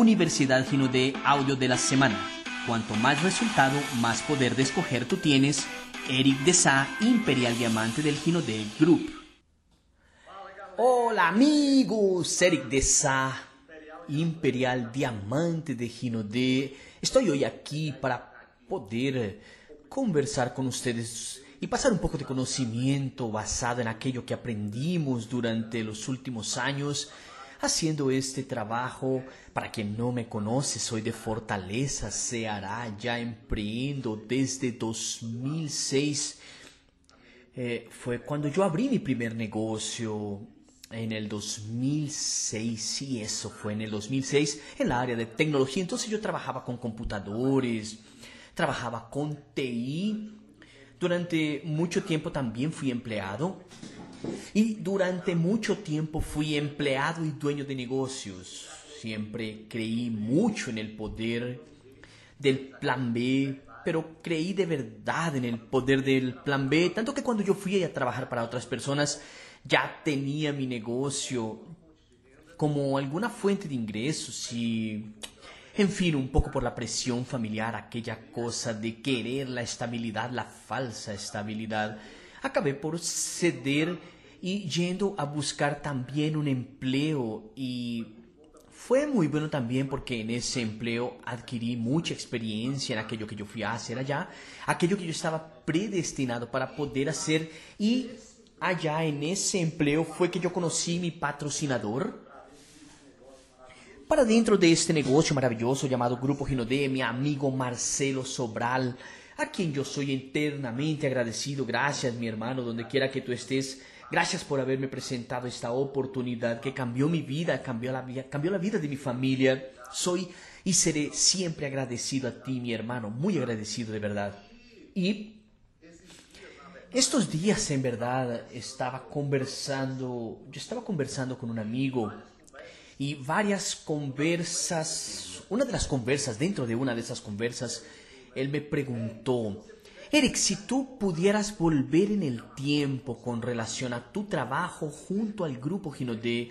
Universidad Gino de Audio de la Semana. Cuanto más resultado, más poder de escoger tú tienes. Eric de Sa, Imperial Diamante del Gino de Group. Hola amigos, Eric de Sa, Imperial Diamante de Gino de. Estoy hoy aquí para poder conversar con ustedes y pasar un poco de conocimiento basado en aquello que aprendimos durante los últimos años haciendo este trabajo. Para quien no me conoce, soy de Fortaleza, Ceará, ya emprendo desde 2006. Eh, fue cuando yo abrí mi primer negocio en el 2006, sí, eso fue en el 2006, en la área de tecnología. Entonces yo trabajaba con computadores, trabajaba con TI. Durante mucho tiempo también fui empleado y durante mucho tiempo fui empleado y dueño de negocios. Siempre creí mucho en el poder del plan B, pero creí de verdad en el poder del plan B, tanto que cuando yo fui a trabajar para otras personas, ya tenía mi negocio como alguna fuente de ingresos y, en fin, un poco por la presión familiar, aquella cosa de querer la estabilidad, la falsa estabilidad acabé por ceder y yendo a buscar también un empleo y fue muy bueno también porque en ese empleo adquirí mucha experiencia en aquello que yo fui a hacer allá, aquello que yo estaba predestinado para poder hacer y allá en ese empleo fue que yo conocí mi patrocinador. Para dentro de este negocio maravilloso llamado Grupo Ginodé, mi amigo Marcelo Sobral, a quien yo soy eternamente agradecido. Gracias, mi hermano, donde quiera que tú estés. Gracias por haberme presentado esta oportunidad que cambió mi vida, cambió la, vida de mi familia. Soy y seré siempre agradecido a ti, mi hermano, muy agradecido de verdad. Y estos días, en verdad, estaba conversando, yo estaba conversando con un amigo y varias conversas, una de las conversas, dentro de una de esas conversas, él me preguntó, Eric, si tú pudieras volver en el tiempo con relación a tu trabajo junto al grupo Ginodé,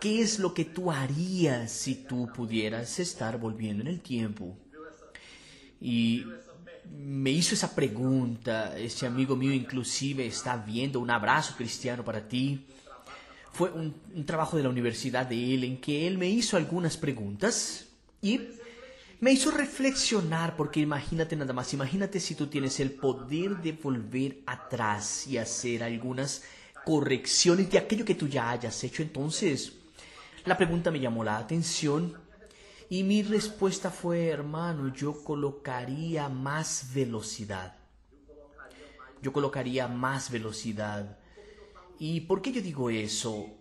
¿qué es lo que tú harías si tú pudieras estar volviendo en el tiempo? Y me hizo esa pregunta, este amigo mío inclusive está viendo, un abrazo cristiano para ti. Fue un, un trabajo de la universidad de él en que él me hizo algunas preguntas y me hizo reflexionar porque imagínate nada más, imagínate si tú tienes el poder de volver atrás y hacer algunas correcciones de aquello que tú ya hayas hecho. Entonces, la pregunta me llamó la atención y mi respuesta fue, hermano, yo colocaría más velocidad. Yo colocaría más velocidad. ¿Y por qué yo digo eso?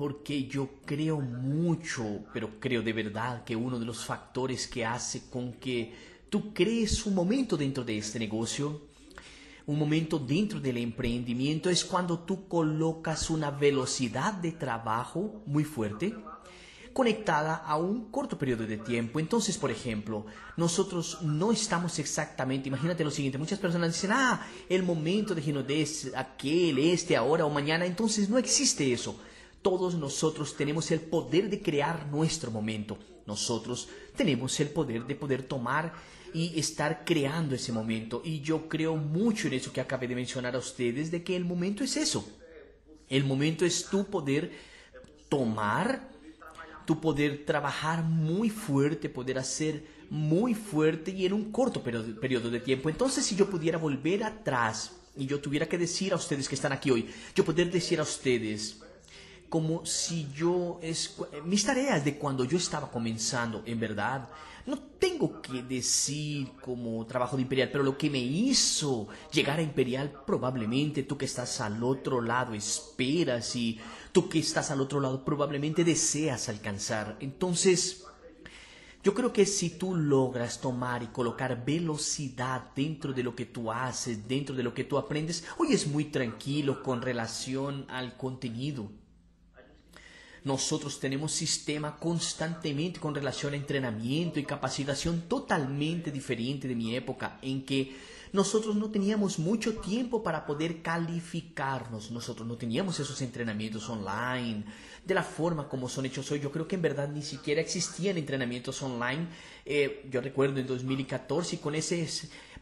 Porque yo creo mucho, pero creo de verdad que uno de los factores que hace con que tú crees un momento dentro de este negocio, un momento dentro del emprendimiento, es cuando tú colocas una velocidad de trabajo muy fuerte conectada a un corto periodo de tiempo. Entonces, por ejemplo, nosotros no estamos exactamente, imagínate lo siguiente, muchas personas dicen, ah, el momento de Ginodés, aquel, este, ahora o mañana, entonces no existe eso. Todos nosotros tenemos el poder de crear nuestro momento. Nosotros tenemos el poder de poder tomar y estar creando ese momento. Y yo creo mucho en eso que acabé de mencionar a ustedes, de que el momento es eso. El momento es tu poder tomar, tu poder trabajar muy fuerte, poder hacer muy fuerte y en un corto periodo de tiempo. Entonces, si yo pudiera volver atrás y yo tuviera que decir a ustedes que están aquí hoy, yo poder decir a ustedes, como si yo es mis tareas de cuando yo estaba comenzando, en verdad, no tengo que decir como trabajo de Imperial, pero lo que me hizo llegar a Imperial probablemente tú que estás al otro lado esperas y tú que estás al otro lado probablemente deseas alcanzar. Entonces, yo creo que si tú logras tomar y colocar velocidad dentro de lo que tú haces, dentro de lo que tú aprendes, hoy es muy tranquilo con relación al contenido. Nosotros tenemos sistema constantemente con relación a entrenamiento y capacitación totalmente diferente de mi época en que nosotros no teníamos mucho tiempo para poder calificarnos, nosotros no teníamos esos entrenamientos online de la forma como son hechos hoy. Yo creo que en verdad ni siquiera existían entrenamientos online. Eh, yo recuerdo en 2014 con ese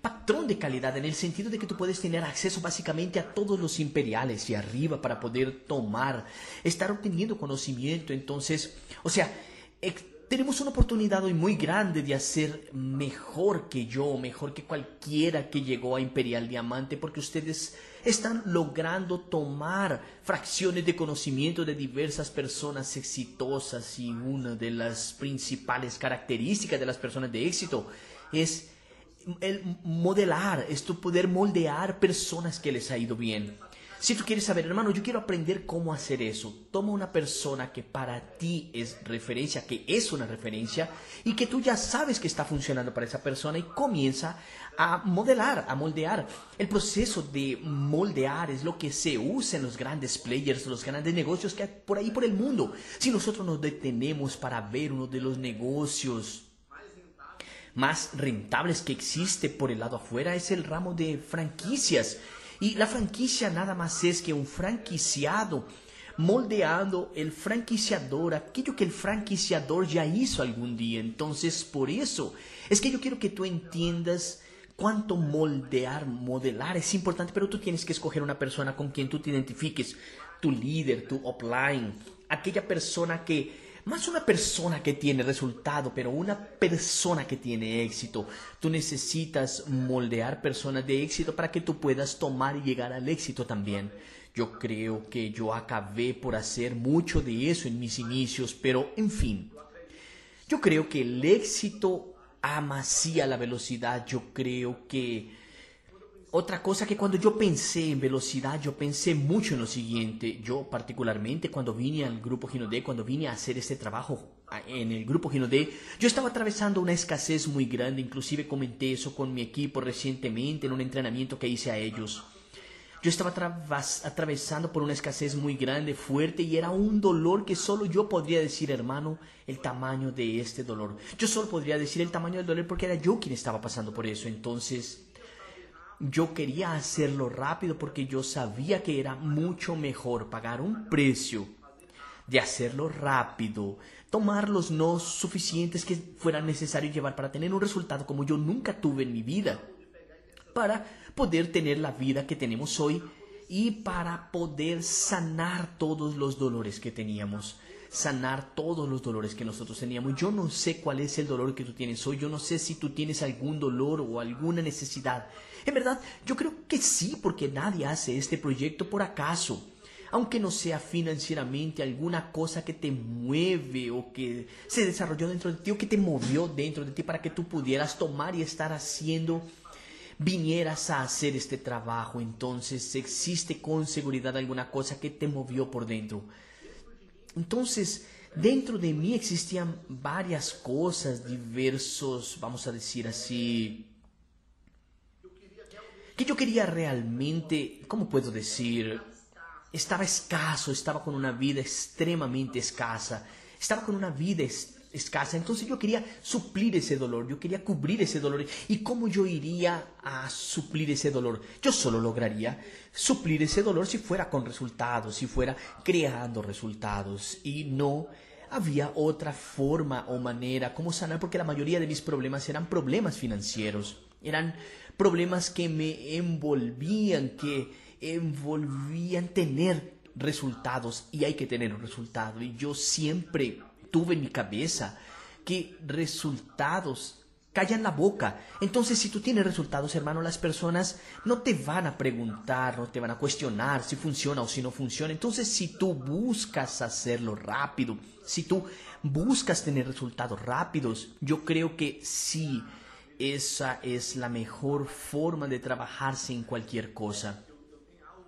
patrón de calidad en el sentido de que tú puedes tener acceso básicamente a todos los imperiales y arriba para poder tomar, estar obteniendo conocimiento. Entonces, o sea, tenemos una oportunidad hoy muy grande de hacer mejor que yo, mejor que cualquiera que llegó a Imperial Diamante, porque ustedes están logrando tomar fracciones de conocimiento de diversas personas exitosas y una de las principales características de las personas de éxito es el modelar, esto poder moldear personas que les ha ido bien. Si tú quieres saber, hermano, yo quiero aprender cómo hacer eso. Toma una persona que para ti es referencia, que es una referencia y que tú ya sabes que está funcionando para esa persona y comienza a modelar, a moldear. El proceso de moldear es lo que se usa en los grandes players, los grandes negocios que hay por ahí por el mundo. Si nosotros nos detenemos para ver uno de los negocios más rentables que existe por el lado afuera es el ramo de franquicias. Y la franquicia nada más es que un franquiciado moldeando el franquiciador, aquello que el franquiciador ya hizo algún día. Entonces, por eso es que yo quiero que tú entiendas cuánto moldear, modelar es importante, pero tú tienes que escoger una persona con quien tú te identifiques, tu líder, tu offline, aquella persona que más una persona que tiene resultado, pero una persona que tiene éxito. Tú necesitas moldear personas de éxito para que tú puedas tomar y llegar al éxito también. Yo creo que yo acabé por hacer mucho de eso en mis inicios, pero en fin. Yo creo que el éxito amasía la velocidad. Yo creo que otra cosa que cuando yo pensé en velocidad, yo pensé mucho en lo siguiente. Yo particularmente cuando vine al grupo Ginodé, cuando vine a hacer este trabajo en el grupo Ginodé, yo estaba atravesando una escasez muy grande. Inclusive comenté eso con mi equipo recientemente en un entrenamiento que hice a ellos. Yo estaba atravesando por una escasez muy grande, fuerte, y era un dolor que solo yo podría decir, hermano, el tamaño de este dolor. Yo solo podría decir el tamaño del dolor porque era yo quien estaba pasando por eso. Entonces, yo quería hacerlo rápido porque yo sabía que era mucho mejor pagar un precio de hacerlo rápido, tomar los no suficientes que fueran necesarios llevar para tener un resultado como yo nunca tuve en mi vida, para poder tener la vida que tenemos hoy y para poder sanar todos los dolores que teníamos sanar todos los dolores que nosotros teníamos. Yo no sé cuál es el dolor que tú tienes hoy, yo no sé si tú tienes algún dolor o alguna necesidad en verdad, yo creo que sí, porque nadie hace este proyecto por acaso. Aunque no sea financieramente alguna cosa que te mueve o que se desarrolló dentro de ti o que te movió dentro de ti para que tú pudieras tomar y estar haciendo, vinieras a hacer este trabajo. Entonces existe con seguridad alguna cosa que te movió por dentro. Entonces, dentro de mí existían varias cosas, diversos, vamos a decir así, que yo quería realmente, ¿cómo puedo decir? Estaba escaso, estaba con una vida extremadamente escasa, estaba con una vida escasa, entonces yo quería suplir ese dolor, yo quería cubrir ese dolor. ¿Y cómo yo iría a suplir ese dolor? Yo solo lograría suplir ese dolor si fuera con resultados, si fuera creando resultados y no había otra forma o manera como sanar porque la mayoría de mis problemas eran problemas financieros, eran problemas que me envolvían, que envolvían tener resultados y hay que tener un resultado. Y yo siempre tuve en mi cabeza que resultados callan la boca. Entonces, si tú tienes resultados, hermano, las personas no te van a preguntar, no te van a cuestionar si funciona o si no funciona. Entonces, si tú buscas hacerlo rápido, si tú buscas tener resultados rápidos, yo creo que sí esa es la mejor forma de trabajarse en cualquier cosa.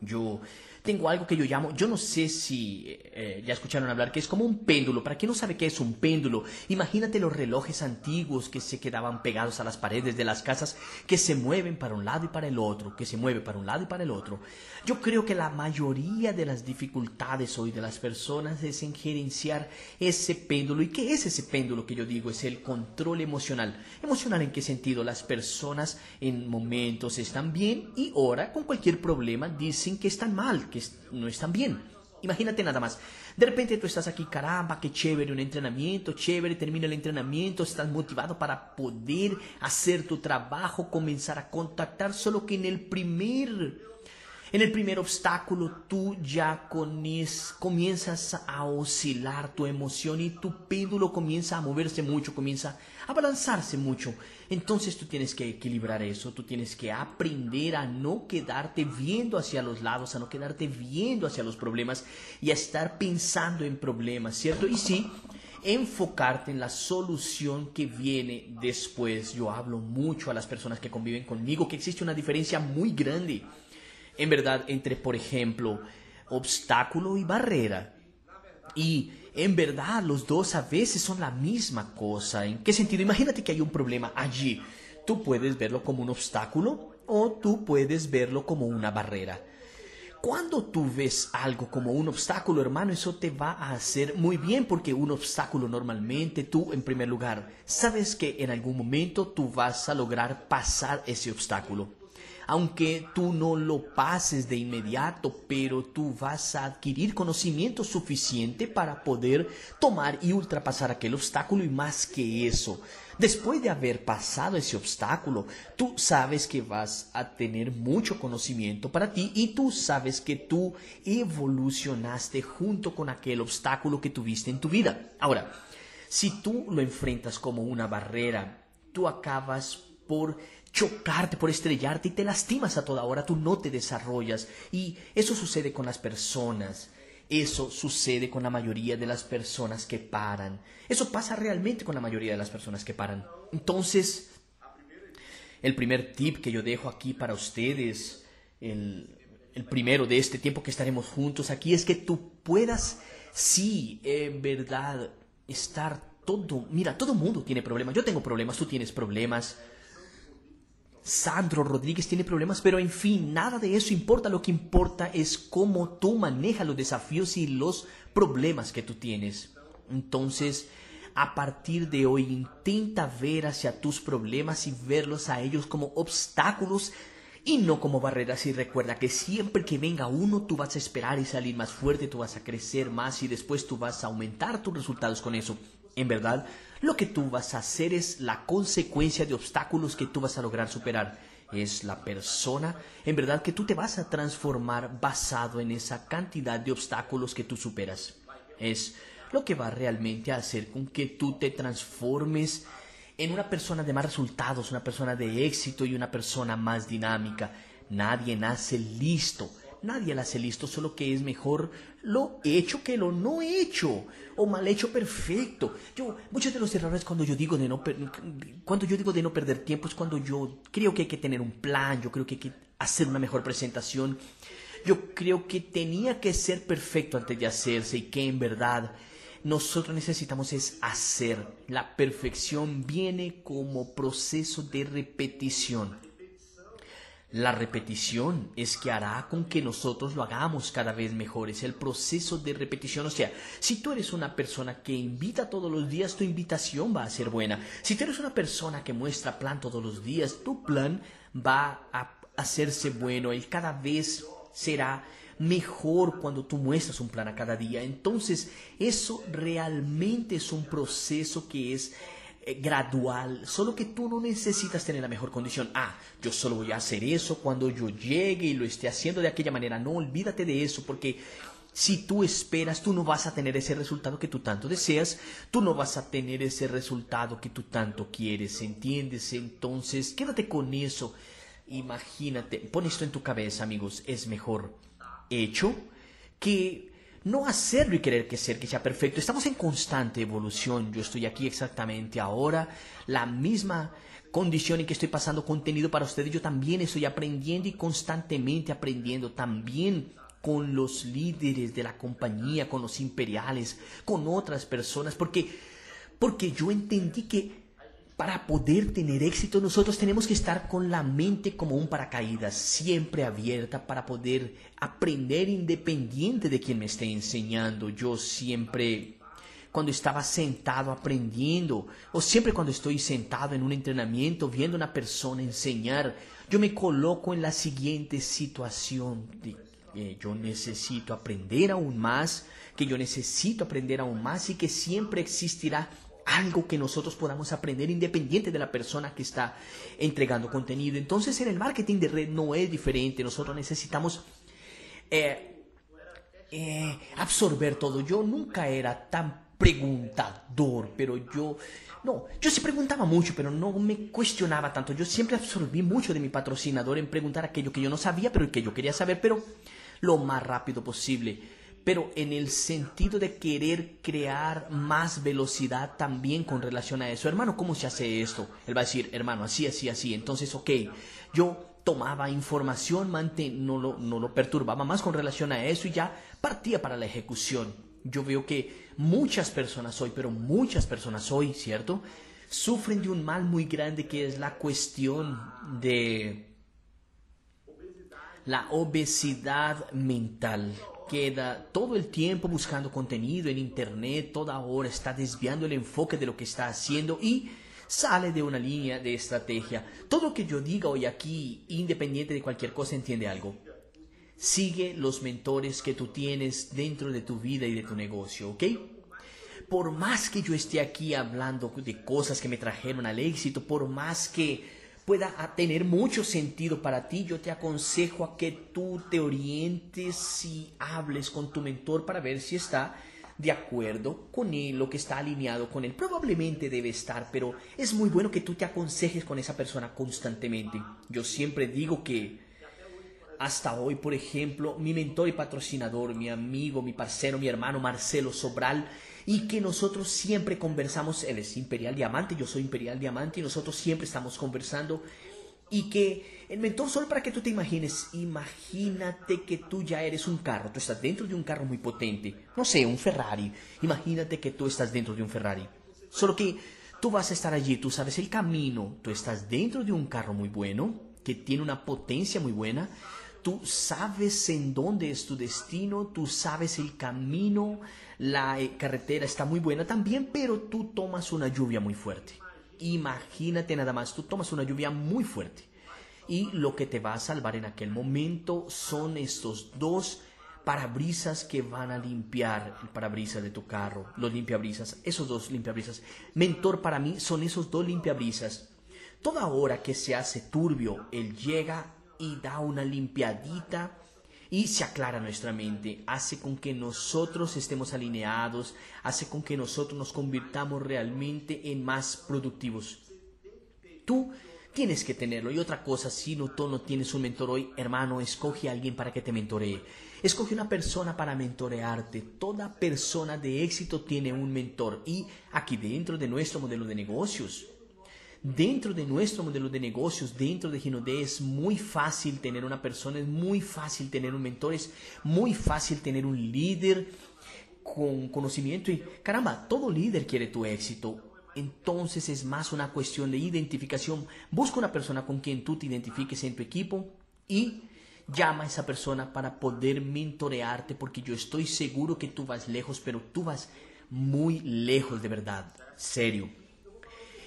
Yo tengo algo que yo llamo, yo no sé si eh, ya escucharon hablar, que es como un péndulo. Para quien no sabe qué es un péndulo, imagínate los relojes antiguos que se quedaban pegados a las paredes de las casas, que se mueven para un lado y para el otro, que se mueve para un lado y para el otro. Yo creo que la mayoría de las dificultades hoy de las personas es en gerenciar ese péndulo. ¿Y qué es ese péndulo que yo digo? Es el control emocional. ¿Emocional en qué sentido? Las personas en momentos están bien y ahora con cualquier problema dicen que están mal, que no están bien. Imagínate nada más. De repente tú estás aquí, caramba, qué chévere un entrenamiento, chévere, termina el entrenamiento, estás motivado para poder hacer tu trabajo, comenzar a contactar, solo que en el primer en el primer obstáculo tú ya comienzas a oscilar tu emoción y tu péndulo comienza a moverse mucho, comienza a balanzarse mucho. Entonces tú tienes que equilibrar eso, tú tienes que aprender a no quedarte viendo hacia los lados, a no quedarte viendo hacia los problemas y a estar pensando en problemas, ¿cierto? Y sí, enfocarte en la solución que viene después. Yo hablo mucho a las personas que conviven conmigo que existe una diferencia muy grande en verdad entre, por ejemplo, obstáculo y barrera. Y en verdad los dos a veces son la misma cosa. ¿En qué sentido? Imagínate que hay un problema allí. Tú puedes verlo como un obstáculo o tú puedes verlo como una barrera. Cuando tú ves algo como un obstáculo, hermano, eso te va a hacer muy bien porque un obstáculo normalmente tú, en primer lugar, sabes que en algún momento tú vas a lograr pasar ese obstáculo aunque tú no lo pases de inmediato, pero tú vas a adquirir conocimiento suficiente para poder tomar y ultrapasar aquel obstáculo y más que eso. Después de haber pasado ese obstáculo, tú sabes que vas a tener mucho conocimiento para ti y tú sabes que tú evolucionaste junto con aquel obstáculo que tuviste en tu vida. Ahora, si tú lo enfrentas como una barrera, tú acabas por chocarte, por estrellarte y te lastimas a toda hora, tú no te desarrollas. Y eso sucede con las personas. Eso sucede con la mayoría de las personas que paran. Eso pasa realmente con la mayoría de las personas que paran. Entonces, el primer tip que yo dejo aquí para ustedes, el, el primero de este tiempo que estaremos juntos aquí, es que tú puedas, sí, en verdad, estar todo, mira, todo mundo tiene problemas. Yo tengo problemas, tú tienes problemas. Sandro Rodríguez tiene problemas, pero en fin, nada de eso importa. Lo que importa es cómo tú manejas los desafíos y los problemas que tú tienes. Entonces, a partir de hoy, intenta ver hacia tus problemas y verlos a ellos como obstáculos y no como barreras. Y recuerda que siempre que venga uno, tú vas a esperar y salir más fuerte, tú vas a crecer más y después tú vas a aumentar tus resultados con eso. En verdad, lo que tú vas a hacer es la consecuencia de obstáculos que tú vas a lograr superar. Es la persona, en verdad, que tú te vas a transformar basado en esa cantidad de obstáculos que tú superas. Es lo que va realmente a hacer con que tú te transformes en una persona de más resultados, una persona de éxito y una persona más dinámica. Nadie nace listo nadie la hace listo, solo que es mejor lo hecho que lo no hecho, o mal hecho perfecto. Yo, muchos de los errores cuando yo digo de no, cuando yo digo de no perder tiempo es cuando yo creo que hay que tener un plan, yo creo que hay que hacer una mejor presentación. Yo creo que tenía que ser perfecto antes de hacerse y que en verdad nosotros necesitamos es hacer. La perfección viene como proceso de repetición. La repetición es que hará con que nosotros lo hagamos cada vez mejor. Es el proceso de repetición. O sea, si tú eres una persona que invita todos los días, tu invitación va a ser buena. Si tú eres una persona que muestra plan todos los días, tu plan va a hacerse bueno. Y cada vez será mejor cuando tú muestras un plan a cada día. Entonces, eso realmente es un proceso que es eh, gradual, solo que tú no necesitas tener la mejor condición. Ah, yo solo voy a hacer eso cuando yo llegue y lo esté haciendo de aquella manera. No, olvídate de eso porque si tú esperas, tú no vas a tener ese resultado que tú tanto deseas, tú no vas a tener ese resultado que tú tanto quieres, ¿entiendes? Entonces, quédate con eso. Imagínate, pon esto en tu cabeza, amigos, es mejor hecho que no hacerlo y querer que sea perfecto. Estamos en constante evolución. Yo estoy aquí exactamente ahora, la misma condición en que estoy pasando contenido para ustedes. Yo también estoy aprendiendo y constantemente aprendiendo. También con los líderes de la compañía, con los imperiales, con otras personas, porque, porque yo entendí que para poder tener éxito nosotros tenemos que estar con la mente como un paracaídas, siempre abierta para poder aprender independiente de quien me esté enseñando. Yo siempre, cuando estaba sentado aprendiendo, o siempre cuando estoy sentado en un entrenamiento viendo a una persona enseñar, yo me coloco en la siguiente situación. De, eh, yo necesito aprender aún más, que yo necesito aprender aún más y que siempre existirá algo que nosotros podamos aprender independiente de la persona que está entregando contenido. Entonces en el marketing de red no es diferente, nosotros necesitamos eh, eh, absorber todo. Yo nunca era tan preguntador, pero yo no, yo sí preguntaba mucho, pero no me cuestionaba tanto. Yo siempre absorbí mucho de mi patrocinador en preguntar aquello que yo no sabía, pero que yo quería saber, pero lo más rápido posible pero en el sentido de querer crear más velocidad también con relación a eso. Hermano, ¿cómo se hace esto? Él va a decir, hermano, así, así, así. Entonces, ok, yo tomaba información, no lo, no lo perturbaba más con relación a eso y ya partía para la ejecución. Yo veo que muchas personas hoy, pero muchas personas hoy, ¿cierto? Sufren de un mal muy grande que es la cuestión de la obesidad mental queda todo el tiempo buscando contenido en internet, toda hora está desviando el enfoque de lo que está haciendo y sale de una línea de estrategia. Todo lo que yo diga hoy aquí, independiente de cualquier cosa, entiende algo. Sigue los mentores que tú tienes dentro de tu vida y de tu negocio, ¿ok? Por más que yo esté aquí hablando de cosas que me trajeron al éxito, por más que pueda tener mucho sentido para ti, yo te aconsejo a que tú te orientes y hables con tu mentor para ver si está de acuerdo con él, lo que está alineado con él. Probablemente debe estar, pero es muy bueno que tú te aconsejes con esa persona constantemente. Yo siempre digo que hasta hoy, por ejemplo, mi mentor y patrocinador, mi amigo, mi parcero, mi hermano Marcelo Sobral, y que nosotros siempre conversamos, él es Imperial Diamante, yo soy Imperial Diamante y nosotros siempre estamos conversando y que el mentor solo para que tú te imagines, imagínate que tú ya eres un carro, tú estás dentro de un carro muy potente, no sé, un Ferrari, imagínate que tú estás dentro de un Ferrari, solo que tú vas a estar allí, tú sabes el camino, tú estás dentro de un carro muy bueno, que tiene una potencia muy buena, tú sabes en dónde es tu destino, tú sabes el camino, la eh, carretera está muy buena también, pero tú tomas una lluvia muy fuerte. Imagínate nada más, tú tomas una lluvia muy fuerte. Y lo que te va a salvar en aquel momento son estos dos parabrisas que van a limpiar el parabrisas de tu carro, los limpiabrisas, esos dos limpiabrisas. Mentor para mí son esos dos limpiabrisas. Toda hora que se hace turbio, él llega y da una limpiadita y se aclara nuestra mente, hace con que nosotros estemos alineados, hace con que nosotros nos convirtamos realmente en más productivos. Tú tienes que tenerlo. Y otra cosa, si no, tú no tienes un mentor hoy, hermano, escoge a alguien para que te mentoree. Escoge una persona para mentorearte. Toda persona de éxito tiene un mentor. Y aquí dentro de nuestro modelo de negocios, Dentro de nuestro modelo de negocios, dentro de Ginode, es muy fácil tener una persona, es muy fácil tener un mentor, es muy fácil tener un líder con conocimiento y caramba, todo líder quiere tu éxito. Entonces es más una cuestión de identificación. Busca una persona con quien tú te identifiques en tu equipo y llama a esa persona para poder mentorearte porque yo estoy seguro que tú vas lejos, pero tú vas muy lejos de verdad. Serio.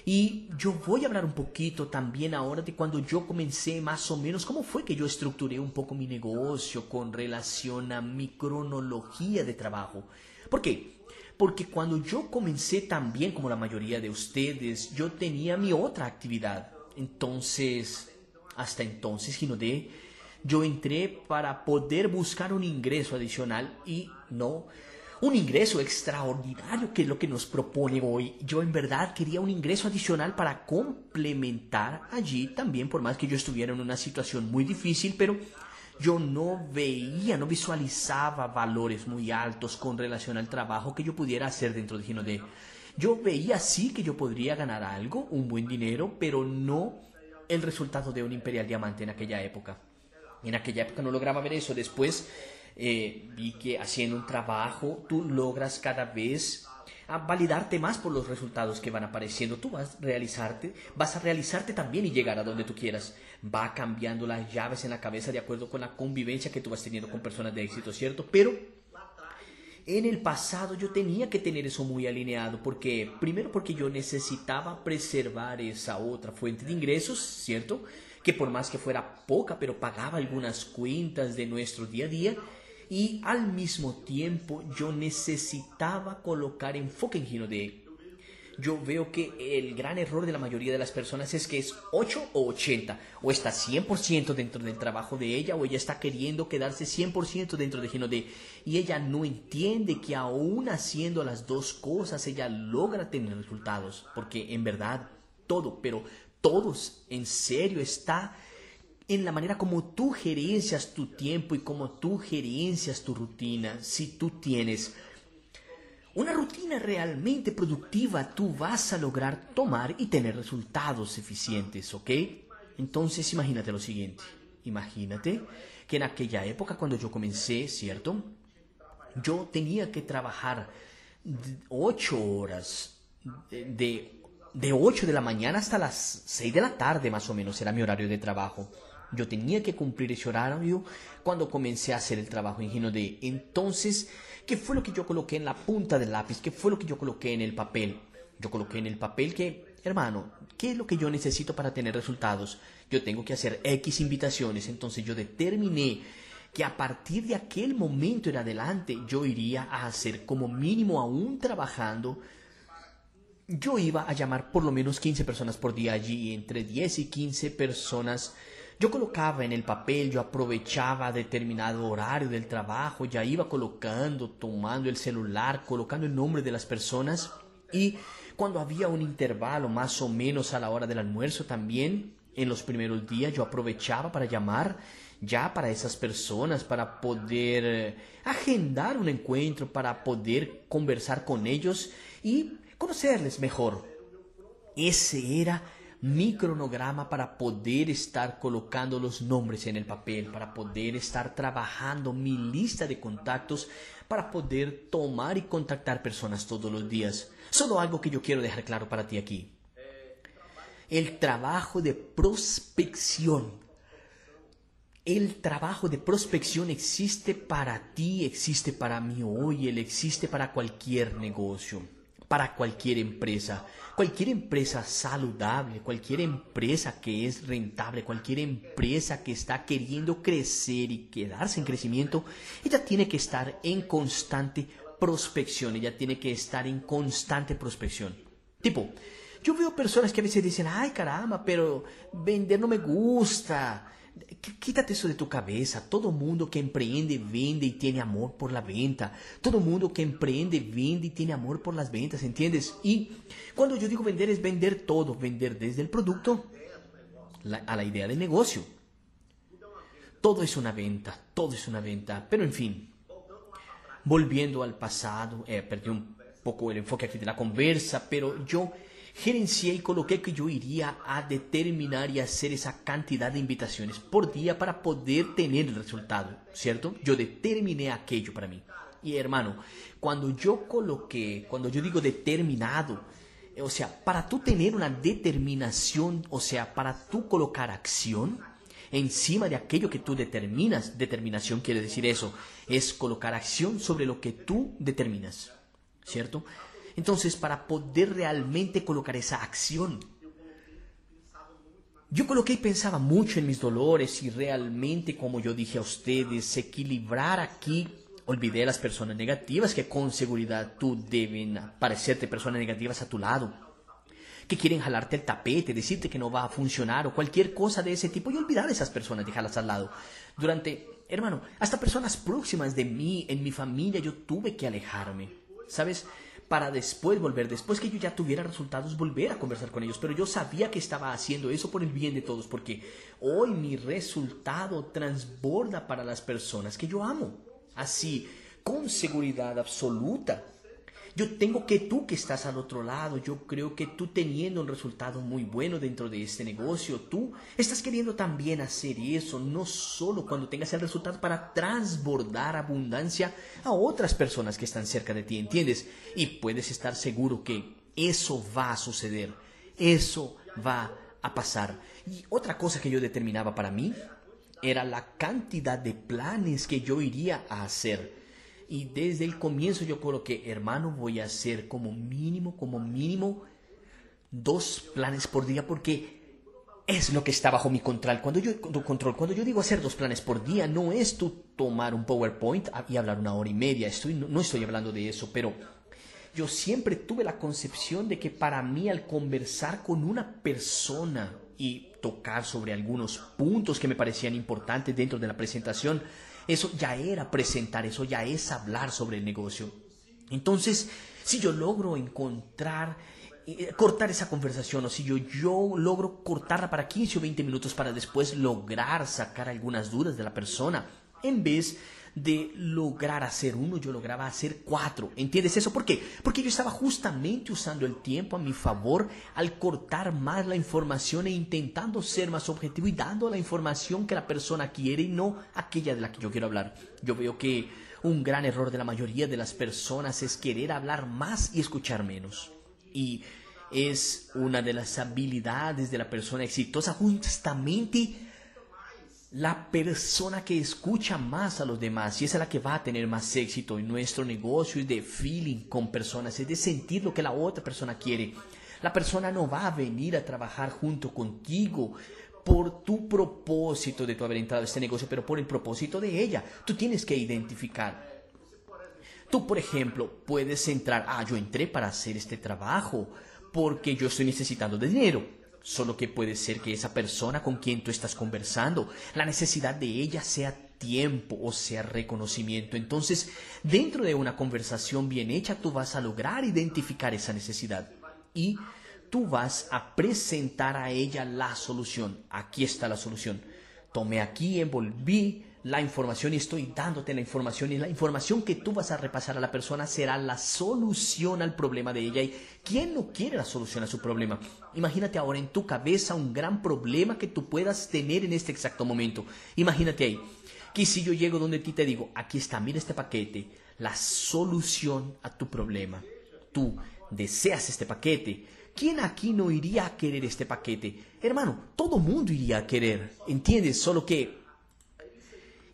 Y yo voy a hablar un poquito también ahora de cuando yo comencé más o menos, cómo fue que yo estructuré un poco mi negocio con relación a mi cronología de trabajo. ¿Por qué? Porque cuando yo comencé también, como la mayoría de ustedes, yo tenía mi otra actividad. Entonces, hasta entonces, Ginodé, yo entré para poder buscar un ingreso adicional y no un ingreso extraordinario que es lo que nos propone hoy. Yo en verdad quería un ingreso adicional para complementar allí también, por más que yo estuviera en una situación muy difícil, pero yo no veía, no visualizaba valores muy altos con relación al trabajo que yo pudiera hacer dentro de Ginode. Yo veía sí que yo podría ganar algo, un buen dinero, pero no el resultado de un Imperial Diamante en aquella época. En aquella época no lograba ver eso. Después eh, vi que haciendo un trabajo tú logras cada vez a validarte más por los resultados que van apareciendo. Tú vas a realizarte, vas a realizarte también y llegar a donde tú quieras. Va cambiando las llaves en la cabeza de acuerdo con la convivencia que tú vas teniendo con personas de éxito, ¿cierto? Pero en el pasado yo tenía que tener eso muy alineado porque primero porque yo necesitaba preservar esa otra fuente de ingresos, ¿cierto? Que por más que fuera poca, pero pagaba algunas cuentas de nuestro día a día y al mismo tiempo yo necesitaba colocar enfoque en Gino de yo veo que el gran error de la mayoría de las personas es que es 8 o 80, o está 100% dentro del trabajo de ella, o ella está queriendo quedarse 100% dentro de Gino de y ella no entiende que aún haciendo las dos cosas ella logra tener resultados, porque en verdad todo, pero todos en serio está en la manera como tú gerencias tu tiempo y como tú gerencias tu rutina. Si tú tienes una rutina realmente productiva, tú vas a lograr tomar y tener resultados eficientes, ¿ok? Entonces imagínate lo siguiente. Imagínate que en aquella época cuando yo comencé, ¿cierto? Yo tenía que trabajar ocho horas de, de 8 de la mañana hasta las 6 de la tarde más o menos era mi horario de trabajo. Yo tenía que cumplir ese horario cuando comencé a hacer el trabajo en Gino de entonces, ¿qué fue lo que yo coloqué en la punta del lápiz? ¿Qué fue lo que yo coloqué en el papel? Yo coloqué en el papel que, hermano, ¿qué es lo que yo necesito para tener resultados? Yo tengo que hacer X invitaciones, entonces yo determiné que a partir de aquel momento en adelante yo iría a hacer como mínimo aún trabajando yo iba a llamar por lo menos 15 personas por día allí, entre 10 y 15 personas yo colocaba en el papel, yo aprovechaba determinado horario del trabajo, ya iba colocando, tomando el celular, colocando el nombre de las personas y cuando había un intervalo más o menos a la hora del almuerzo también, en los primeros días yo aprovechaba para llamar ya para esas personas, para poder eh, agendar un encuentro, para poder conversar con ellos y conocerles mejor. Ese era mi cronograma para poder estar colocando los nombres en el papel, para poder estar trabajando mi lista de contactos, para poder tomar y contactar personas todos los días. Solo algo que yo quiero dejar claro para ti aquí. El trabajo de prospección. El trabajo de prospección existe para ti, existe para mí hoy, él existe para cualquier negocio para cualquier empresa. Cualquier empresa saludable, cualquier empresa que es rentable, cualquier empresa que está queriendo crecer y quedarse en crecimiento, ella tiene que estar en constante prospección, ella tiene que estar en constante prospección. Tipo, yo veo personas que a veces dicen, ay caramba, pero vender no me gusta, Quítate eso de tu cabeza. Todo mundo que empreende vende y tiene amor por la venta. Todo mundo que empreende vende y tiene amor por las ventas, ¿entiendes? Y cuando yo digo vender es vender todo, vender desde el producto a la idea del negocio. Todo es una venta, todo es una venta. Pero en fin, volviendo al pasado, eh, perdí un poco el enfoque aquí de la conversa, pero yo gerencié y coloqué que yo iría a determinar y hacer esa cantidad de invitaciones por día para poder tener el resultado, ¿cierto? Yo determiné aquello para mí. Y hermano, cuando yo coloqué, cuando yo digo determinado, o sea, para tú tener una determinación, o sea, para tú colocar acción encima de aquello que tú determinas, determinación quiere decir eso, es colocar acción sobre lo que tú determinas, ¿cierto? Entonces, para poder realmente colocar esa acción, yo coloqué y pensaba mucho en mis dolores y realmente, como yo dije a ustedes, equilibrar aquí, olvidé las personas negativas que con seguridad tú deben parecerte personas negativas a tu lado, que quieren jalarte el tapete, decirte que no va a funcionar o cualquier cosa de ese tipo y olvidar a esas personas, dejarlas al lado. Durante, hermano, hasta personas próximas de mí, en mi familia, yo tuve que alejarme, ¿sabes? Para después volver, después que yo ya tuviera resultados, volver a conversar con ellos. Pero yo sabía que estaba haciendo eso por el bien de todos, porque hoy mi resultado transborda para las personas que yo amo. Así, con seguridad absoluta. Yo tengo que tú que estás al otro lado, yo creo que tú teniendo un resultado muy bueno dentro de este negocio, tú estás queriendo también hacer eso, no solo cuando tengas el resultado para transbordar abundancia a otras personas que están cerca de ti, ¿entiendes? Y puedes estar seguro que eso va a suceder, eso va a pasar. Y otra cosa que yo determinaba para mí era la cantidad de planes que yo iría a hacer. Y desde el comienzo yo coloqué, hermano, voy a hacer como mínimo, como mínimo, dos planes por día porque es lo que está bajo mi control. Cuando yo, control, cuando yo digo hacer dos planes por día, no es tú tomar un PowerPoint y hablar una hora y media. Estoy, no, no estoy hablando de eso, pero yo siempre tuve la concepción de que para mí al conversar con una persona y tocar sobre algunos puntos que me parecían importantes dentro de la presentación, eso ya era presentar, eso ya es hablar sobre el negocio. Entonces, si yo logro encontrar, eh, cortar esa conversación, o si yo, yo logro cortarla para 15 o 20 minutos para después lograr sacar algunas dudas de la persona, en vez de lograr hacer uno, yo lograba hacer cuatro. ¿Entiendes eso? ¿Por qué? Porque yo estaba justamente usando el tiempo a mi favor al cortar más la información e intentando ser más objetivo y dando la información que la persona quiere y no aquella de la que yo quiero hablar. Yo veo que un gran error de la mayoría de las personas es querer hablar más y escuchar menos. Y es una de las habilidades de la persona exitosa justamente la persona que escucha más a los demás y esa es la que va a tener más éxito en nuestro negocio es de feeling con personas, es de sentir lo que la otra persona quiere. La persona no va a venir a trabajar junto contigo por tu propósito de tu haber entrado a este negocio, pero por el propósito de ella. Tú tienes que identificar. Tú, por ejemplo, puedes entrar, ah, yo entré para hacer este trabajo porque yo estoy necesitando de dinero Solo que puede ser que esa persona con quien tú estás conversando, la necesidad de ella sea tiempo o sea reconocimiento. Entonces, dentro de una conversación bien hecha, tú vas a lograr identificar esa necesidad y tú vas a presentar a ella la solución. Aquí está la solución. Tomé aquí, envolví, la información y estoy dándote la información y la información que tú vas a repasar a la persona será la solución al problema de ella. ¿Y quién no quiere la solución a su problema? Imagínate ahora en tu cabeza un gran problema que tú puedas tener en este exacto momento. Imagínate ahí que si yo llego donde ti te digo, aquí está, mira este paquete, la solución a tu problema. Tú deseas este paquete. ¿Quién aquí no iría a querer este paquete? Hermano, todo mundo iría a querer, ¿entiendes? Solo que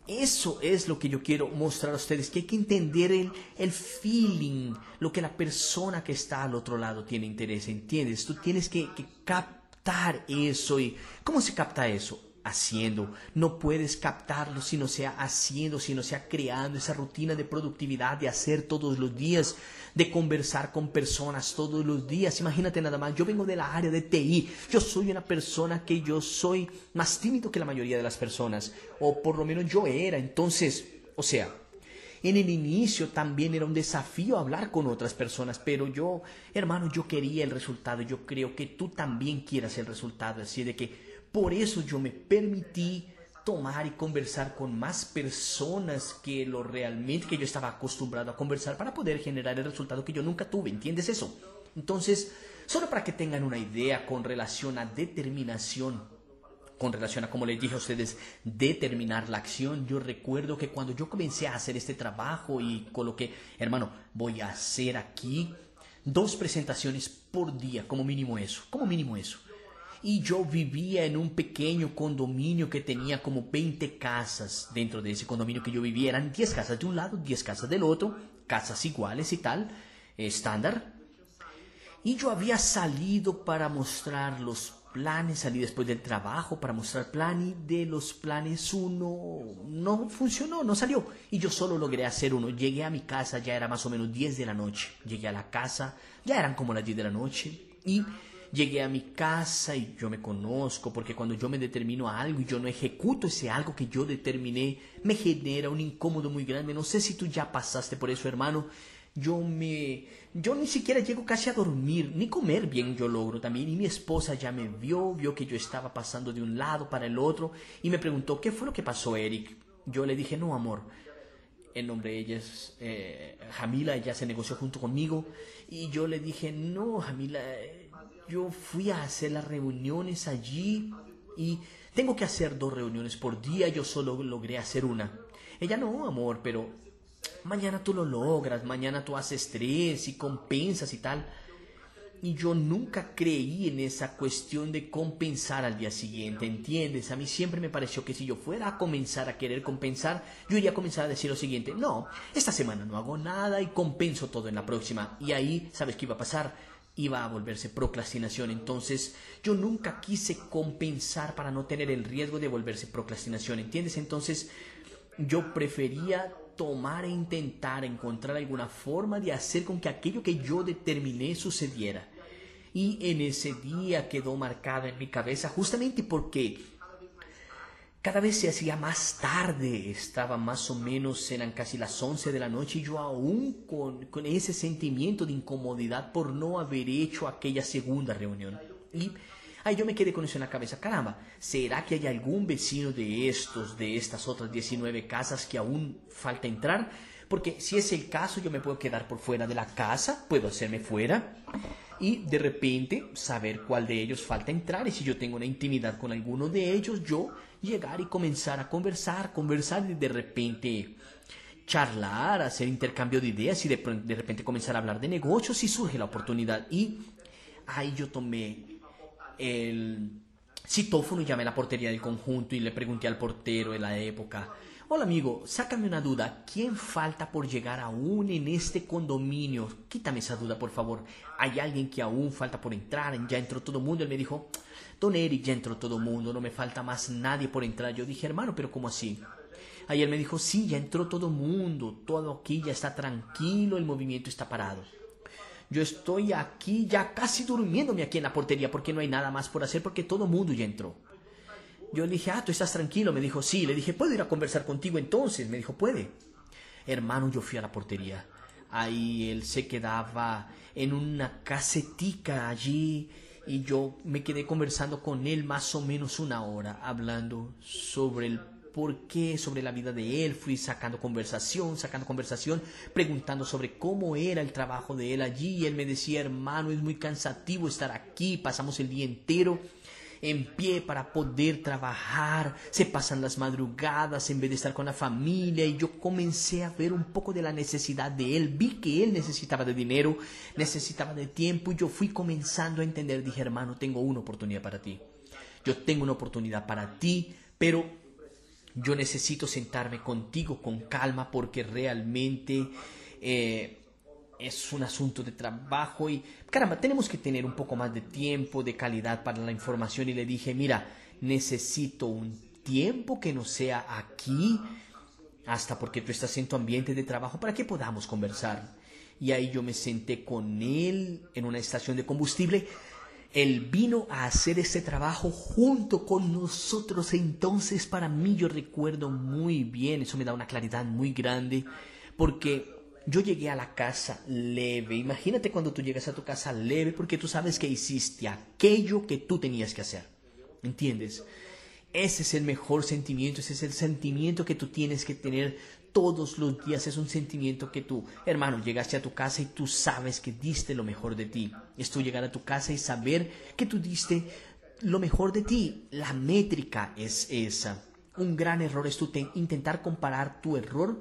eso es lo que yo quiero mostrar a ustedes, que hay que entender el, el feeling, lo que la persona que está al otro lado tiene interés, ¿entiendes? Tú tienes que, que captar eso. ¿Y cómo se capta eso? Haciendo. No puedes captarlo si no sea haciendo, si no sea creando esa rutina de productividad, de hacer todos los días, de conversar con personas todos los días. Imagínate nada más, yo vengo de la área de TI, yo soy una persona que yo soy más tímido que la mayoría de las personas, o por lo menos yo era. Entonces, o sea, en el inicio también era un desafío hablar con otras personas, pero yo, hermano, yo quería el resultado. Yo creo que tú también quieras el resultado, así de que por eso yo me permití tomar y conversar con más personas que lo realmente que yo estaba acostumbrado a conversar para poder generar el resultado que yo nunca tuve. ¿Entiendes eso? Entonces, solo para que tengan una idea con relación a determinación, con relación a, como les dije a ustedes, determinar la acción, yo recuerdo que cuando yo comencé a hacer este trabajo y coloqué, hermano, voy a hacer aquí dos presentaciones por día, como mínimo eso, como mínimo eso y yo vivía en un pequeño condominio que tenía como 20 casas. Dentro de ese condominio que yo vivía eran 10 casas de un lado, 10 casas del otro, casas iguales y tal, estándar. Y yo había salido para mostrar los planes, salí después del trabajo para mostrar plan y de los planes uno no funcionó, no salió. Y yo solo logré hacer uno. Llegué a mi casa, ya era más o menos 10 de la noche. Llegué a la casa, ya eran como las 10 de la noche. Y llegué a mi casa y yo me conozco, porque cuando yo me determino a algo y yo no ejecuto ese algo que yo determiné, me genera un incómodo muy grande. No sé si tú ya pasaste por eso, hermano. Yo me yo ni siquiera llego casi a dormir, ni comer bien yo logro también. Y mi esposa ya me vio, vio que yo estaba pasando de un lado para el otro y me preguntó, ¿qué fue lo que pasó, Eric? Yo le dije, no, amor, el nombre de ella es eh, Jamila, ella se negoció junto conmigo y yo le dije, no, Jamila, yo fui a hacer las reuniones allí y tengo que hacer dos reuniones por día, yo solo logré hacer una. Ella no, amor, pero mañana tú lo logras, mañana tú haces tres y compensas y tal. Y yo nunca creí en esa cuestión de compensar al día siguiente, ¿entiendes? A mí siempre me pareció que si yo fuera a comenzar a querer compensar, yo iría a comenzar a decir lo siguiente, no, esta semana no hago nada y compenso todo en la próxima. Y ahí, ¿sabes qué iba a pasar? Iba a volverse procrastinación. Entonces, yo nunca quise compensar para no tener el riesgo de volverse procrastinación, ¿entiendes? Entonces, yo prefería tomar e intentar encontrar alguna forma de hacer con que aquello que yo determiné sucediera. Y en ese día quedó marcado en mi cabeza justamente porque cada vez se hacía más tarde, estaba más o menos, eran casi las 11 de la noche y yo aún con, con ese sentimiento de incomodidad por no haber hecho aquella segunda reunión. Y Ahí yo me quedé con eso en la cabeza. Caramba, ¿será que hay algún vecino de estos, de estas otras 19 casas que aún falta entrar? Porque si es el caso, yo me puedo quedar por fuera de la casa, puedo hacerme fuera y de repente saber cuál de ellos falta entrar. Y si yo tengo una intimidad con alguno de ellos, yo llegar y comenzar a conversar, conversar y de repente charlar, hacer intercambio de ideas y de, de repente comenzar a hablar de negocios si surge la oportunidad. Y ahí yo tomé el citófono y llamé a la portería del conjunto y le pregunté al portero de la época, hola amigo, sácame una duda, ¿quién falta por llegar aún en este condominio? Quítame esa duda, por favor. ¿Hay alguien que aún falta por entrar? ¿Ya entró todo el mundo? Él me dijo, don Eric, ya entró todo el mundo, no me falta más nadie por entrar. Yo dije, hermano, pero ¿cómo así? Ayer me dijo, sí, ya entró todo el mundo, todo aquí ya está tranquilo, el movimiento está parado. Yo estoy aquí ya casi durmiéndome aquí en la portería porque no hay nada más por hacer porque todo el mundo ya entró. Yo le dije, ah, tú estás tranquilo. Me dijo, sí. Le dije, ¿puedo ir a conversar contigo entonces? Me dijo, puede. Hermano, yo fui a la portería. Ahí él se quedaba en una casetica allí y yo me quedé conversando con él más o menos una hora, hablando sobre el por qué, sobre la vida de él, fui sacando conversación, sacando conversación, preguntando sobre cómo era el trabajo de él allí. Y él me decía, hermano, es muy cansativo estar aquí, pasamos el día entero en pie para poder trabajar, se pasan las madrugadas en vez de estar con la familia y yo comencé a ver un poco de la necesidad de él, vi que él necesitaba de dinero, necesitaba de tiempo y yo fui comenzando a entender, dije hermano, tengo una oportunidad para ti, yo tengo una oportunidad para ti, pero yo necesito sentarme contigo con calma porque realmente eh, es un asunto de trabajo y caramba, tenemos que tener un poco más de tiempo, de calidad para la información y le dije, mira, necesito un tiempo que no sea aquí, hasta porque tú estás en tu ambiente de trabajo para que podamos conversar. Y ahí yo me senté con él en una estación de combustible él vino a hacer ese trabajo junto con nosotros. Entonces para mí yo recuerdo muy bien, eso me da una claridad muy grande, porque yo llegué a la casa leve. Imagínate cuando tú llegas a tu casa leve porque tú sabes que hiciste aquello que tú tenías que hacer. ¿Entiendes? Ese es el mejor sentimiento, ese es el sentimiento que tú tienes que tener todos los días. Es un sentimiento que tú, hermano, llegaste a tu casa y tú sabes que diste lo mejor de ti. Es tú llegar a tu casa y saber que tú diste lo mejor de ti. La métrica es esa. Un gran error es tú intentar comparar tu error,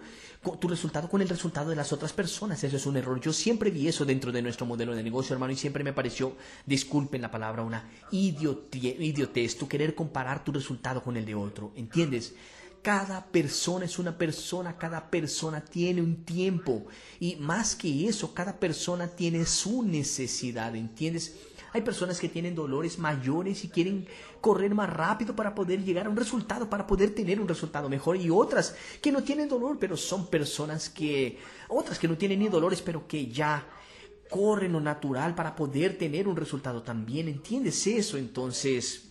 tu resultado con el resultado de las otras personas. Eso es un error. Yo siempre vi eso dentro de nuestro modelo de negocio, hermano, y siempre me pareció, disculpen la palabra, una idiotez, tú querer comparar tu resultado con el de otro. ¿Entiendes? Cada persona es una persona, cada persona tiene un tiempo y más que eso, cada persona tiene su necesidad, ¿entiendes? Hay personas que tienen dolores mayores y quieren correr más rápido para poder llegar a un resultado, para poder tener un resultado mejor. Y otras que no tienen dolor, pero son personas que, otras que no tienen ni dolores, pero que ya corren lo natural para poder tener un resultado también. ¿Entiendes eso? Entonces,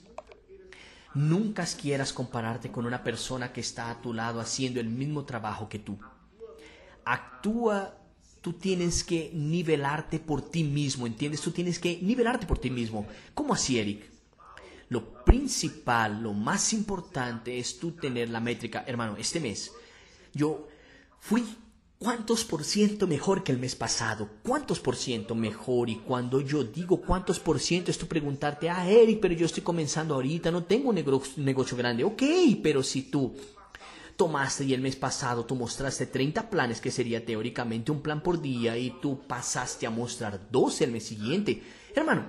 Nunca quieras compararte con una persona que está a tu lado haciendo el mismo trabajo que tú. Actúa, tú tienes que nivelarte por ti mismo, ¿entiendes? Tú tienes que nivelarte por ti mismo. ¿Cómo así, Eric? Lo principal, lo más importante es tú tener la métrica. Hermano, este mes yo fui cuántos por ciento mejor que el mes pasado, cuántos por ciento mejor. Y cuando yo digo cuántos por ciento, es tú preguntarte, ah, Eric, pero yo estoy comenzando ahorita, no tengo un negocio grande. Ok, pero si tú tomaste y el mes pasado tú mostraste 30 planes, que sería teóricamente un plan por día, y tú pasaste a mostrar 12 el mes siguiente, hermano,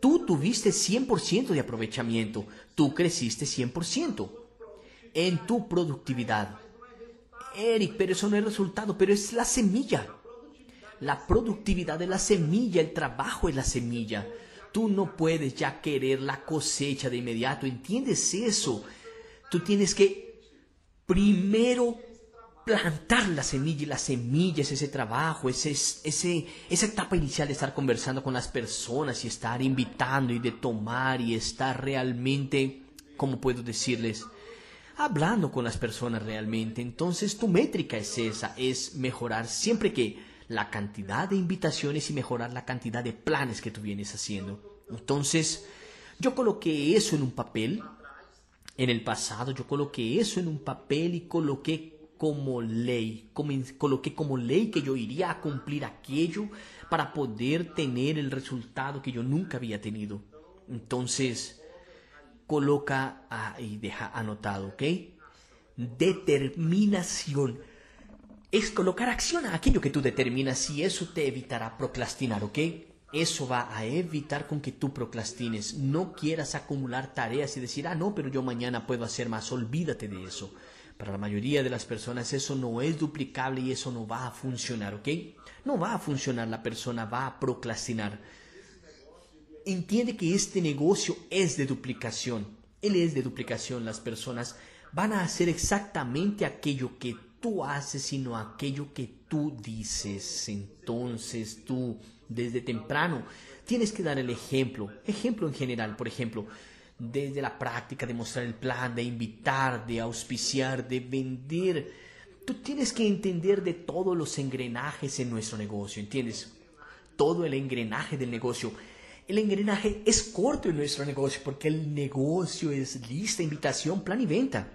tú tuviste 100% de aprovechamiento, tú creciste 100% en tu productividad. Eric, pero eso no es resultado, pero es la semilla. La productividad de la semilla, el trabajo es la semilla. Tú no puedes ya querer la cosecha de inmediato, ¿entiendes eso? Tú tienes que primero plantar la semilla y la semilla es ese trabajo, ese, ese, esa etapa inicial de estar conversando con las personas y estar invitando y de tomar y estar realmente, ¿cómo puedo decirles? hablando con las personas realmente. Entonces tu métrica es esa, es mejorar siempre que la cantidad de invitaciones y mejorar la cantidad de planes que tú vienes haciendo. Entonces yo coloqué eso en un papel. En el pasado yo coloqué eso en un papel y coloqué como ley, coloqué como ley que yo iría a cumplir aquello para poder tener el resultado que yo nunca había tenido. Entonces, coloca y deja anotado, ¿ok? Determinación. Es colocar acción a aquello que tú determinas y eso te evitará procrastinar, ¿ok? Eso va a evitar con que tú procrastines. No quieras acumular tareas y decir, ah, no, pero yo mañana puedo hacer más. Olvídate de eso. Para la mayoría de las personas eso no es duplicable y eso no va a funcionar, ¿ok? No va a funcionar, la persona va a procrastinar entiende que este negocio es de duplicación. Él es de duplicación. Las personas van a hacer exactamente aquello que tú haces, sino aquello que tú dices. Entonces tú, desde temprano, tienes que dar el ejemplo. Ejemplo en general, por ejemplo, desde la práctica de mostrar el plan, de invitar, de auspiciar, de vender. Tú tienes que entender de todos los engranajes en nuestro negocio, ¿entiendes? Todo el engranaje del negocio el engranaje es corto en nuestro negocio porque el negocio es lista, invitación, plan y venta.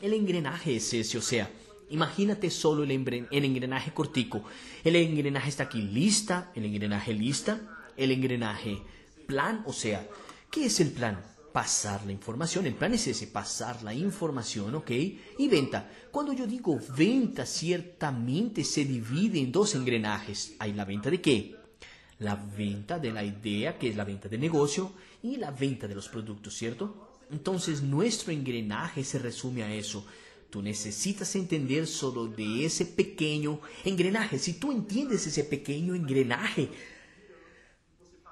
El engranaje es ese, o sea, imagínate solo el, engranaje cortico. El engranaje está aquí lista, el engranaje lista, el engranaje plan, o sea, ¿qué es el plan? Pasar la información, el plan es ese, pasar la información, ¿ok? Y venta. Cuando yo digo venta, ciertamente se divide en dos engranajes. Hay la venta de qué? la venta de la idea, que es la venta de negocio, y la venta de los productos, ¿cierto? Entonces nuestro engranaje se resume a eso. Tú necesitas entender solo de ese pequeño engranaje. Si tú entiendes ese pequeño engranaje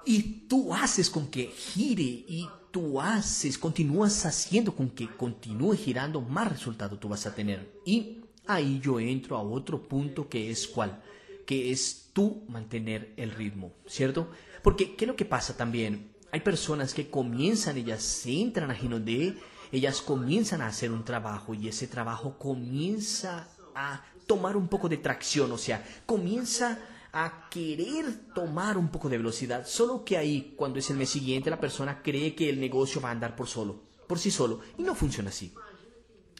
y tú haces con que gire y tú haces, continúas haciendo con que continúe girando, más resultado tú vas a tener. Y ahí yo entro a otro punto que es cuál que es tú mantener el ritmo, ¿cierto? Porque, ¿qué es lo que pasa también? Hay personas que comienzan, ellas entran a Ginodé, ellas comienzan a hacer un trabajo y ese trabajo comienza a tomar un poco de tracción, o sea, comienza a querer tomar un poco de velocidad, solo que ahí, cuando es el mes siguiente, la persona cree que el negocio va a andar por solo, por sí solo, y no funciona así.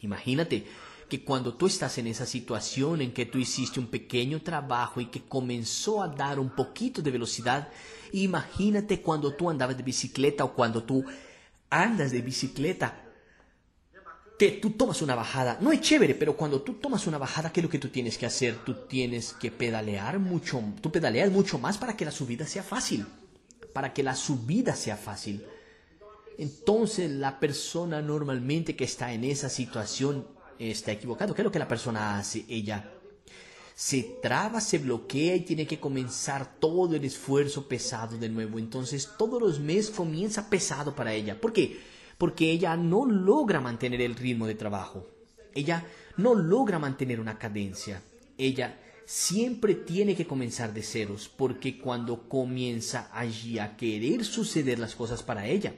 Imagínate, que cuando tú estás en esa situación en que tú hiciste un pequeño trabajo y que comenzó a dar un poquito de velocidad, imagínate cuando tú andabas de bicicleta o cuando tú andas de bicicleta, tú tomas una bajada, no es chévere, pero cuando tú tomas una bajada, ¿qué es lo que tú tienes que hacer? Tú tienes que pedalear mucho, tú pedaleas mucho más para que la subida sea fácil, para que la subida sea fácil. Entonces la persona normalmente que está en esa situación está equivocado. ¿Qué es lo que la persona hace? Ella se traba, se bloquea y tiene que comenzar todo el esfuerzo pesado de nuevo. Entonces todos los meses comienza pesado para ella. ¿Por qué? Porque ella no logra mantener el ritmo de trabajo. Ella no logra mantener una cadencia. Ella siempre tiene que comenzar de ceros porque cuando comienza allí a querer suceder las cosas para ella,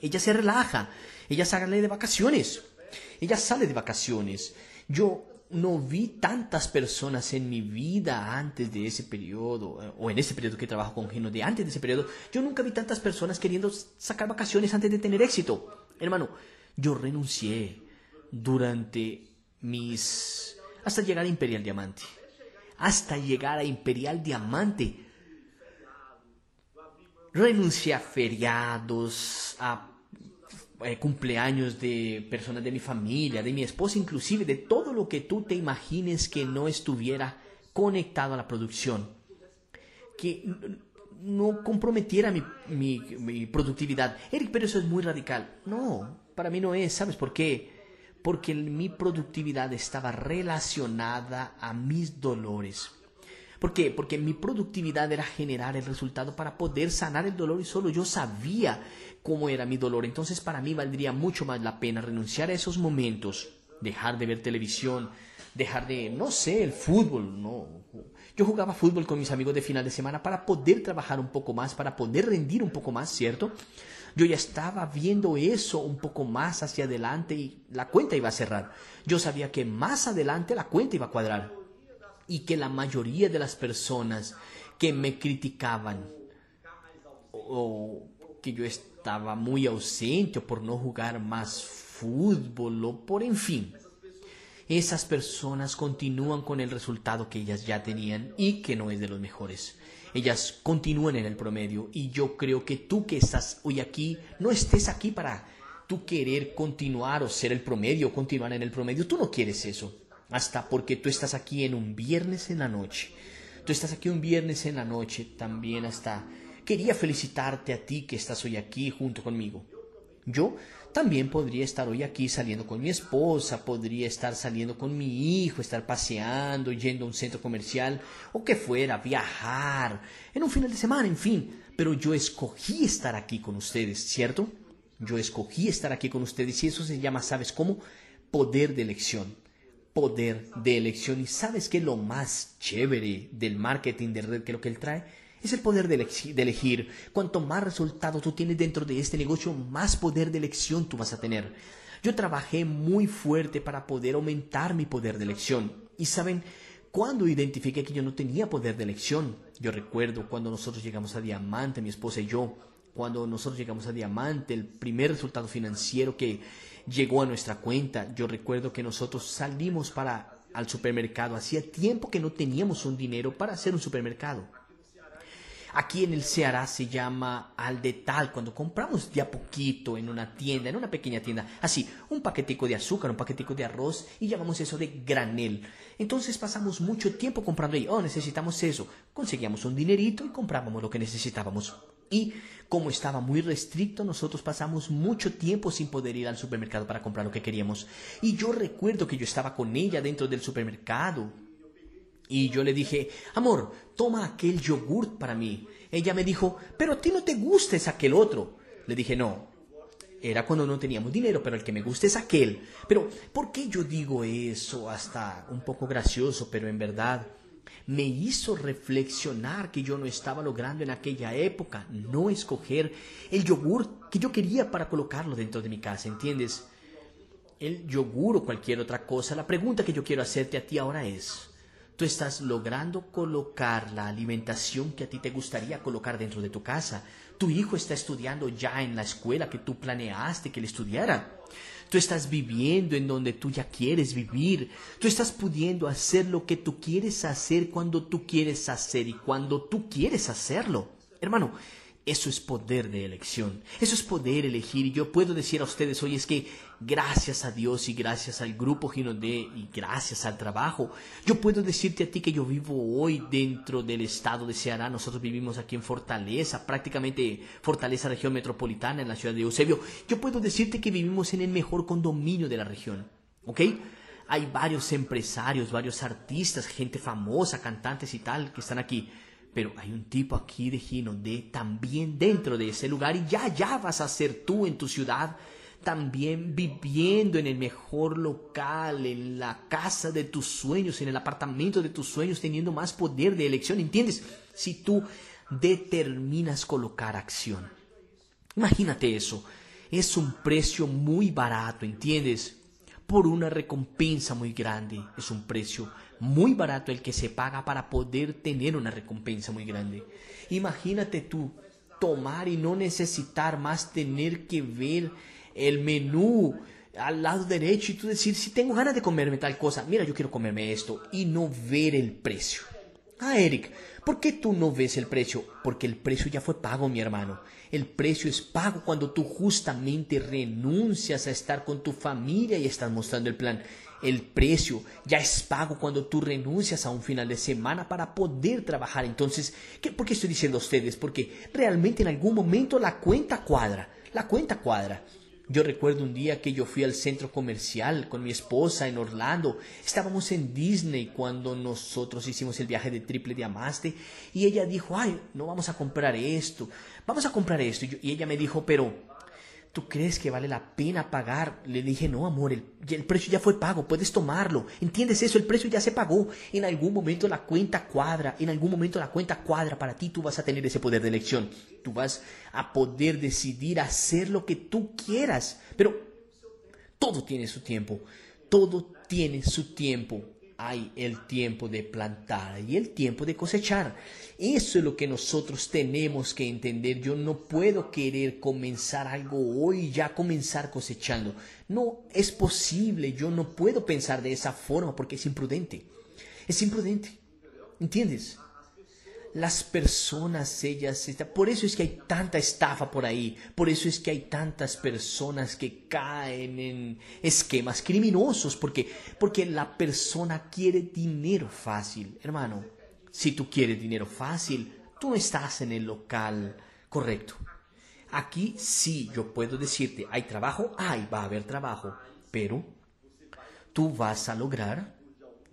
ella se relaja, ella sale de vacaciones, ella sale de vacaciones. Yo no vi tantas personas en mi vida antes de ese periodo, eh, o en ese periodo que trabajo con Gino, de antes de ese periodo, yo nunca vi tantas personas queriendo sacar vacaciones antes de tener éxito. Hermano, yo renuncié durante mis hasta llegar a Imperial Diamante. Hasta llegar a Imperial Diamante. Renuncié a feriados, a eh, cumpleaños de personas de mi familia, de mi esposa, inclusive de todo lo que tú te imagines que no estuviera conectado a la producción. Que no comprometiera mi, mi, mi productividad. Eric, pero eso es muy radical. No, para mí no es. ¿Sabes por qué? Porque mi productividad estaba relacionada a mis dolores. ¿Por qué? Porque mi productividad era generar el resultado para poder sanar el dolor y solo yo sabía cómo era mi dolor. Entonces para mí valdría mucho más la pena renunciar a esos momentos, dejar de ver televisión, dejar de, no sé, el fútbol, no. Yo jugaba fútbol con mis amigos de final de semana para poder trabajar un poco más, para poder rendir un poco más, ¿cierto? Yo ya estaba viendo eso un poco más hacia adelante y la cuenta iba a cerrar. Yo sabía que más adelante la cuenta iba a cuadrar y que la mayoría de las personas que me criticaban o que yo estaba muy ausente o por no jugar más fútbol o por en fin. Esas personas continúan con el resultado que ellas ya tenían y que no es de los mejores. Ellas continúan en el promedio y yo creo que tú que estás hoy aquí no estés aquí para tú querer continuar o ser el promedio continuar en el promedio. Tú no quieres eso hasta porque tú estás aquí en un viernes en la noche. Tú estás aquí un viernes en la noche también hasta... Quería felicitarte a ti que estás hoy aquí junto conmigo. Yo también podría estar hoy aquí saliendo con mi esposa, podría estar saliendo con mi hijo, estar paseando, yendo a un centro comercial o que fuera, viajar, en un final de semana, en fin. Pero yo escogí estar aquí con ustedes, ¿cierto? Yo escogí estar aquí con ustedes y eso se llama, ¿sabes cómo? Poder de elección poder de elección. ¿Y sabes qué es lo más chévere del marketing de red que lo que él trae? Es el poder de, elegir. Cuanto más resultados tú tienes dentro de este negocio, más poder de elección tú vas a tener. Yo trabajé muy fuerte para poder aumentar mi poder de elección. Y saben, cuando identifiqué que yo no tenía poder de elección, yo recuerdo cuando nosotros llegamos a Diamante, mi esposa y yo, cuando nosotros llegamos a Diamante, el primer resultado financiero que llegó a nuestra cuenta. Yo recuerdo que nosotros salimos para al supermercado. Hacía tiempo que no teníamos un dinero para hacer un supermercado. Aquí en el Ceará se llama al de tal, cuando compramos de a poquito en una tienda, en una pequeña tienda, así, un paquetico de azúcar, un paquetico de arroz y llamamos eso de granel. Entonces pasamos mucho tiempo comprando ahí, oh, necesitamos eso. Conseguíamos un dinerito y comprábamos lo que necesitábamos. Y como estaba muy restricto, nosotros pasamos mucho tiempo sin poder ir al supermercado para comprar lo que queríamos. Y yo recuerdo que yo estaba con ella dentro del supermercado. Y yo le dije, amor, toma aquel yogurt para mí. Ella me dijo, pero a ti no te gusta es aquel otro. Le dije, no, era cuando no teníamos dinero, pero el que me gusta es aquel. Pero, ¿por qué yo digo eso? Hasta un poco gracioso, pero en verdad me hizo reflexionar que yo no estaba logrando en aquella época no escoger el yogur que yo quería para colocarlo dentro de mi casa, ¿entiendes? El yogur o cualquier otra cosa. La pregunta que yo quiero hacerte a ti ahora es, ¿tú estás logrando colocar la alimentación que a ti te gustaría colocar dentro de tu casa? ¿Tu hijo está estudiando ya en la escuela que tú planeaste que él estudiara? Tú estás viviendo en donde tú ya quieres vivir. Tú estás pudiendo hacer lo que tú quieres hacer cuando tú quieres hacer y cuando tú quieres hacerlo. Hermano, eso es poder de elección. Eso es poder elegir. Y yo puedo decir a ustedes hoy es que gracias a Dios y gracias al grupo Ginondé y gracias al trabajo, yo puedo decirte a ti que yo vivo hoy dentro del estado de Ceará. Nosotros vivimos aquí en Fortaleza, prácticamente Fortaleza región metropolitana en la ciudad de Eusebio. Yo puedo decirte que vivimos en el mejor condominio de la región. ¿Ok? Hay varios empresarios, varios artistas, gente famosa, cantantes y tal que están aquí pero hay un tipo aquí de Ginondé también dentro de ese lugar y ya, ya vas a ser tú en tu ciudad también viviendo en el mejor local, en la casa de tus sueños, en el apartamento de tus sueños, teniendo más poder de elección, ¿entiendes? Si tú determinas colocar acción. Imagínate eso, es un precio muy barato, ¿entiendes? Por una recompensa muy grande, es un precio muy barato el que se paga para poder tener una recompensa muy grande. Imagínate tú tomar y no necesitar más tener que ver el menú al lado derecho y tú decir, si tengo ganas de comerme tal cosa, mira, yo quiero comerme esto y no ver el precio. Ah, Eric, ¿por qué tú no ves el precio? Porque el precio ya fue pago, mi hermano. El precio es pago cuando tú justamente renuncias a estar con tu familia y estás mostrando el plan. El precio ya es pago cuando tú renuncias a un final de semana para poder trabajar. Entonces, ¿qué, ¿por qué estoy diciendo a ustedes? Porque realmente en algún momento la cuenta cuadra. La cuenta cuadra. Yo recuerdo un día que yo fui al centro comercial con mi esposa en Orlando. Estábamos en Disney cuando nosotros hicimos el viaje de triple diamante y ella dijo, ay, no vamos a comprar esto, vamos a comprar esto. Y, ella me dijo, pero ¿Tú crees que vale la pena pagar? Le dije, no, amor, el, el, precio ya fue pago, puedes tomarlo. ¿Entiendes eso? El precio ya se pagó. En algún momento la cuenta cuadra, en algún momento la cuenta cuadra para ti, tú vas a tener ese poder de elección. Tú vas a poder decidir hacer lo que tú quieras. Pero todo tiene su tiempo, todo tiene su tiempo hay el tiempo de plantar y el tiempo de cosechar. Eso es lo que nosotros tenemos que entender. Yo no puedo querer comenzar algo hoy y ya comenzar cosechando. No es posible. Yo no puedo pensar de esa forma porque es imprudente. Es imprudente. ¿Entiendes? Las personas, ellas, por eso es que hay tanta estafa por ahí, por eso es que hay tantas personas que caen en esquemas criminosos, porque, porque la persona quiere dinero fácil, hermano. Si tú quieres dinero fácil, tú no estás en el local correcto. Aquí sí, yo puedo decirte, hay trabajo, hay, va a haber trabajo, pero tú vas a lograr,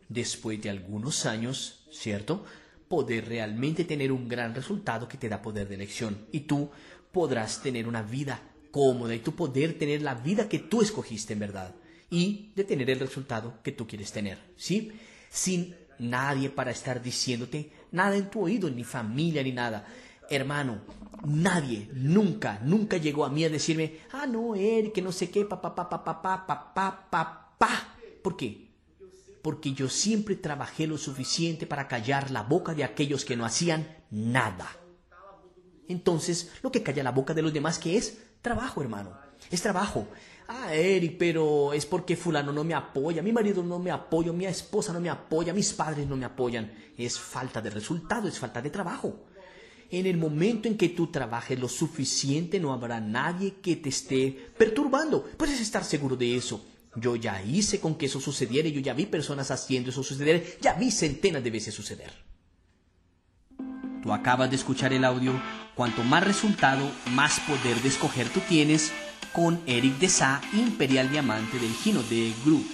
después de algunos años, ¿cierto? poder realmente tener un gran resultado que te da poder de elección. Y tú podrás tener una vida cómoda y tú poder tener la vida que tú escogiste en verdad y de tener el resultado que tú quieres tener, ¿sí? Sin nadie para estar diciéndote nada en tu oído, ni familia, ni nada. Hermano, nadie nunca, nunca llegó a mí a decirme, ah, no, Eric, que no sé qué, papá, papá, papá, papá, papá. Pa, pa. ¿Por qué? Porque yo siempre trabajé lo suficiente para callar la boca de aquellos que no hacían nada. Entonces, lo que calla la boca de los demás, ¿qué es? Trabajo, hermano. Es trabajo. Ah, Eric, pero es porque fulano no me apoya, mi marido no me apoya, mi esposa no me apoya, mis padres no me apoyan. Es falta de resultado, es falta de trabajo. En el momento en que tú trabajes lo suficiente, no habrá nadie que te esté perturbando. Puedes estar seguro de eso. Yo ya hice con que eso sucediera, yo ya vi personas haciendo eso suceder, ya vi centenas de veces suceder. Tú acabas de escuchar el audio, cuanto más resultado, más poder de escoger tú tienes con Eric Desa, Imperial Diamante del Gino de Group.